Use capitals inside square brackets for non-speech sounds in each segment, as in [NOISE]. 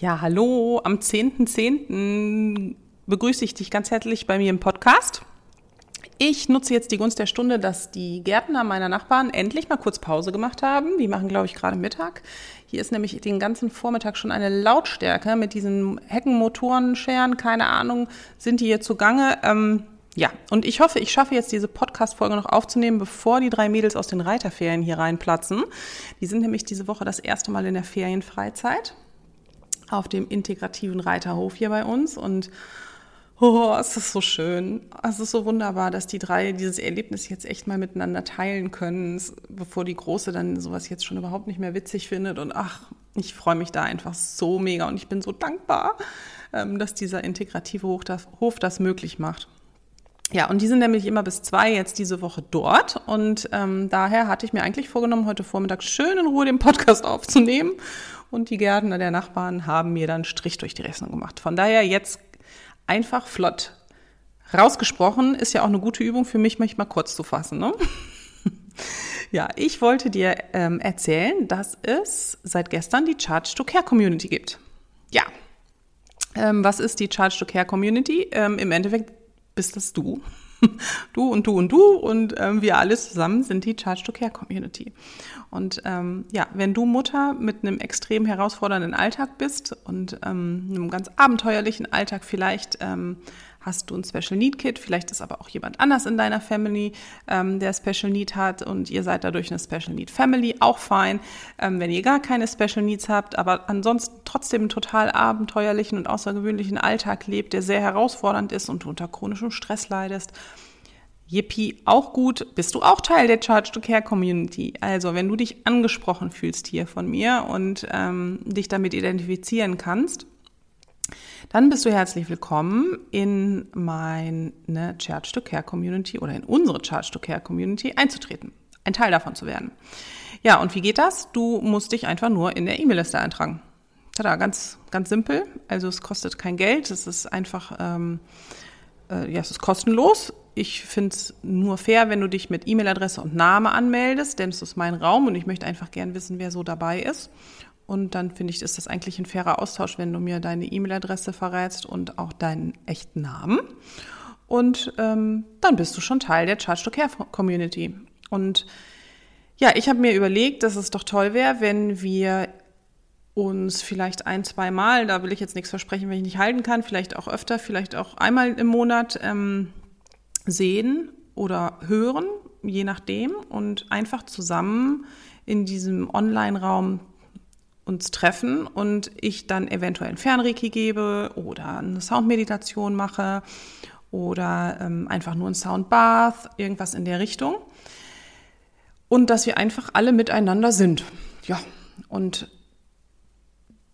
Ja, hallo, am 10.10. .10. begrüße ich dich ganz herzlich bei mir im Podcast. Ich nutze jetzt die Gunst der Stunde, dass die Gärtner meiner Nachbarn endlich mal kurz Pause gemacht haben. Die machen, glaube ich, gerade Mittag. Hier ist nämlich den ganzen Vormittag schon eine Lautstärke mit diesen Heckenmotoren, Scheren, keine Ahnung, sind die hier zugange. Ähm, ja, und ich hoffe, ich schaffe jetzt diese Podcast-Folge noch aufzunehmen, bevor die drei Mädels aus den Reiterferien hier reinplatzen. Die sind nämlich diese Woche das erste Mal in der Ferienfreizeit auf dem integrativen Reiterhof hier bei uns und Oh, es ist so schön. Es ist so wunderbar, dass die drei dieses Erlebnis jetzt echt mal miteinander teilen können, bevor die Große dann sowas jetzt schon überhaupt nicht mehr witzig findet. Und ach, ich freue mich da einfach so mega und ich bin so dankbar, ähm, dass dieser integrative Hof das, Hof das möglich macht. Ja, und die sind nämlich immer bis zwei jetzt diese Woche dort. Und ähm, daher hatte ich mir eigentlich vorgenommen, heute Vormittag schön in Ruhe den Podcast aufzunehmen und die Gärtner der Nachbarn haben mir dann Strich durch die Rechnung gemacht. Von daher jetzt einfach flott. Rausgesprochen ist ja auch eine gute Übung für mich, mich mal kurz zu fassen. Ne? [LAUGHS] ja, ich wollte dir ähm, erzählen, dass es seit gestern die Charge to Care Community gibt. Ja, ähm, was ist die Charge to Care Community? Ähm, Im Endeffekt bist das du. [LAUGHS] du und du und du und ähm, wir alle zusammen sind die Charge to Care Community. Und ähm, ja, wenn du Mutter mit einem extrem herausfordernden Alltag bist und ähm, einem ganz abenteuerlichen Alltag vielleicht, ähm, hast du ein Special Need Kit, vielleicht ist aber auch jemand anders in deiner Family, ähm, der Special Need hat und ihr seid dadurch eine Special Need Family, auch fein. Ähm, wenn ihr gar keine Special Needs habt, aber ansonsten trotzdem einen total abenteuerlichen und außergewöhnlichen Alltag lebt, der sehr herausfordernd ist und du unter chronischem Stress leidest, Yippie, auch gut. Bist du auch Teil der Charge to Care Community? Also, wenn du dich angesprochen fühlst hier von mir und ähm, dich damit identifizieren kannst, dann bist du herzlich willkommen in meine Charge to Care Community oder in unsere Charge to Care Community einzutreten, ein Teil davon zu werden. Ja, und wie geht das? Du musst dich einfach nur in der E-Mail-Liste eintragen. Tada, ganz, ganz simpel. Also es kostet kein Geld, es ist einfach, ähm, äh, ja, es ist kostenlos ich finde es nur fair, wenn du dich mit E-Mail-Adresse und Name anmeldest, denn es ist mein Raum und ich möchte einfach gern wissen, wer so dabei ist. Und dann finde ich, ist das eigentlich ein fairer Austausch, wenn du mir deine E-Mail-Adresse verrätst und auch deinen echten Namen. Und ähm, dann bist du schon Teil der Charge to Care Community. Und ja, ich habe mir überlegt, dass es doch toll wäre, wenn wir uns vielleicht ein, zwei Mal, da will ich jetzt nichts versprechen, wenn ich nicht halten kann, vielleicht auch öfter, vielleicht auch einmal im Monat ähm, sehen oder hören, je nachdem, und einfach zusammen in diesem Online-Raum uns treffen und ich dann eventuell ein Fernreiki gebe oder eine Soundmeditation mache oder ähm, einfach nur ein Soundbath, irgendwas in der Richtung. Und dass wir einfach alle miteinander sind. Ja, und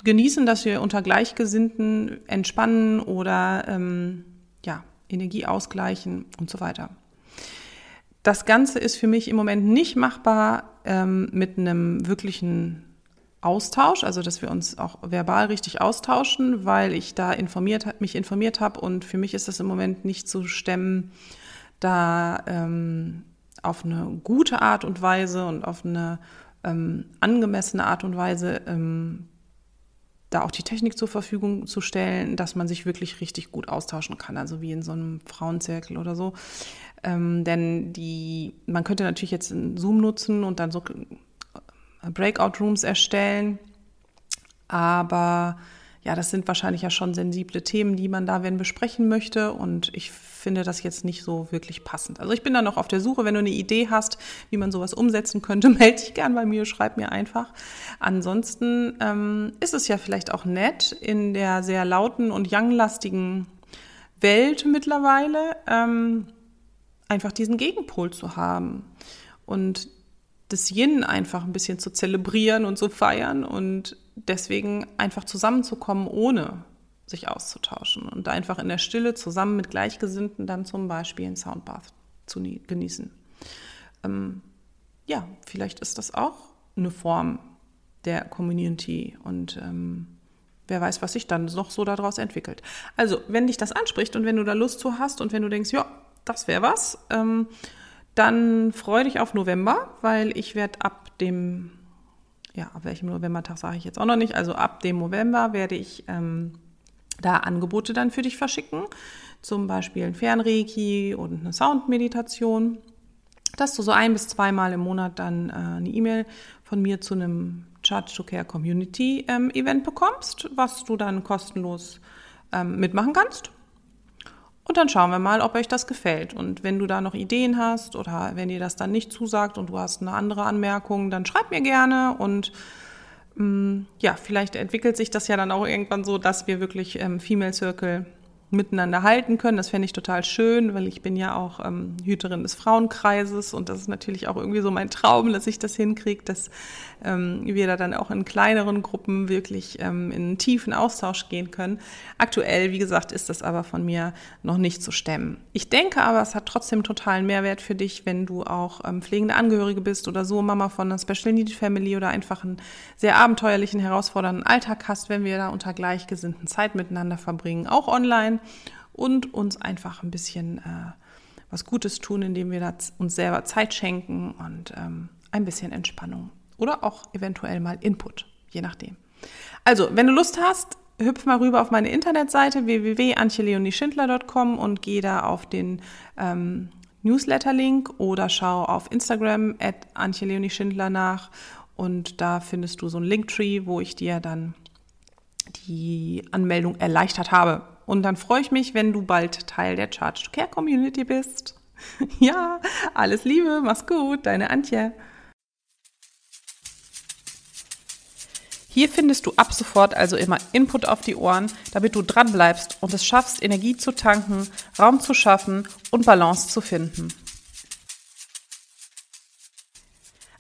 genießen, dass wir unter Gleichgesinnten entspannen oder ähm, ja, Energie ausgleichen und so weiter. Das Ganze ist für mich im Moment nicht machbar ähm, mit einem wirklichen Austausch, also dass wir uns auch verbal richtig austauschen, weil ich da informiert, mich informiert habe und für mich ist das im Moment nicht zu stemmen, da ähm, auf eine gute Art und Weise und auf eine ähm, angemessene Art und Weise ähm, da auch die Technik zur Verfügung zu stellen, dass man sich wirklich richtig gut austauschen kann, also wie in so einem Frauenzirkel oder so. Ähm, denn die, man könnte natürlich jetzt Zoom nutzen und dann so äh, Breakout-Rooms erstellen, aber ja, das sind wahrscheinlich ja schon sensible Themen, die man da wenn besprechen möchte. Und ich finde das jetzt nicht so wirklich passend. Also ich bin da noch auf der Suche. Wenn du eine Idee hast, wie man sowas umsetzen könnte, [LAUGHS] melde dich gern bei mir, schreib mir einfach. Ansonsten ähm, ist es ja vielleicht auch nett, in der sehr lauten und younglastigen Welt mittlerweile ähm, einfach diesen Gegenpol zu haben. Und das Yin einfach ein bisschen zu zelebrieren und zu feiern und deswegen einfach zusammenzukommen, ohne sich auszutauschen und einfach in der Stille zusammen mit Gleichgesinnten dann zum Beispiel ein Soundbath zu genießen. Ähm, ja, vielleicht ist das auch eine Form der Community und ähm, wer weiß, was sich dann noch so daraus entwickelt. Also, wenn dich das anspricht und wenn du da Lust zu hast und wenn du denkst, ja, das wäre was, ähm, dann freue dich auf November, weil ich werde ab dem, ja, ab welchem Novembertag sage ich jetzt auch noch nicht, also ab dem November werde ich ähm, da Angebote dann für dich verschicken, zum Beispiel ein Fernreiki und eine Soundmeditation, dass du so ein bis zweimal im Monat dann äh, eine E-Mail von mir zu einem Charge to Care Community ähm, Event bekommst, was du dann kostenlos ähm, mitmachen kannst. Und dann schauen wir mal, ob euch das gefällt. Und wenn du da noch Ideen hast oder wenn dir das dann nicht zusagt und du hast eine andere Anmerkung, dann schreib mir gerne und ähm, ja, vielleicht entwickelt sich das ja dann auch irgendwann so, dass wir wirklich ähm, Female Circle miteinander halten können. Das fände ich total schön, weil ich bin ja auch ähm, Hüterin des Frauenkreises und das ist natürlich auch irgendwie so mein Traum, dass ich das hinkriege, dass ähm, wir da dann auch in kleineren Gruppen wirklich ähm, in einen tiefen Austausch gehen können. Aktuell, wie gesagt, ist das aber von mir noch nicht zu stemmen. Ich denke aber, es hat trotzdem totalen Mehrwert für dich, wenn du auch ähm, pflegende Angehörige bist oder so Mama von einer Special Need Family oder einfach einen sehr abenteuerlichen, herausfordernden Alltag hast, wenn wir da unter gleichgesinnten Zeit miteinander verbringen, auch online und uns einfach ein bisschen äh, was Gutes tun, indem wir uns selber Zeit schenken und ähm, ein bisschen Entspannung oder auch eventuell mal Input, je nachdem. Also, wenn du Lust hast, hüpf mal rüber auf meine Internetseite www.antjeleonieschindler.com und geh da auf den ähm, Newsletter-Link oder schau auf Instagram at Schindler nach und da findest du so ein Linktree, wo ich dir dann die Anmeldung erleichtert habe. Und dann freue ich mich, wenn du bald Teil der Charge to Care Community bist. [LAUGHS] ja, alles Liebe, mach's gut, deine Antje. Hier findest du ab sofort also immer Input auf die Ohren, damit du dran bleibst und es schaffst, Energie zu tanken, Raum zu schaffen und Balance zu finden.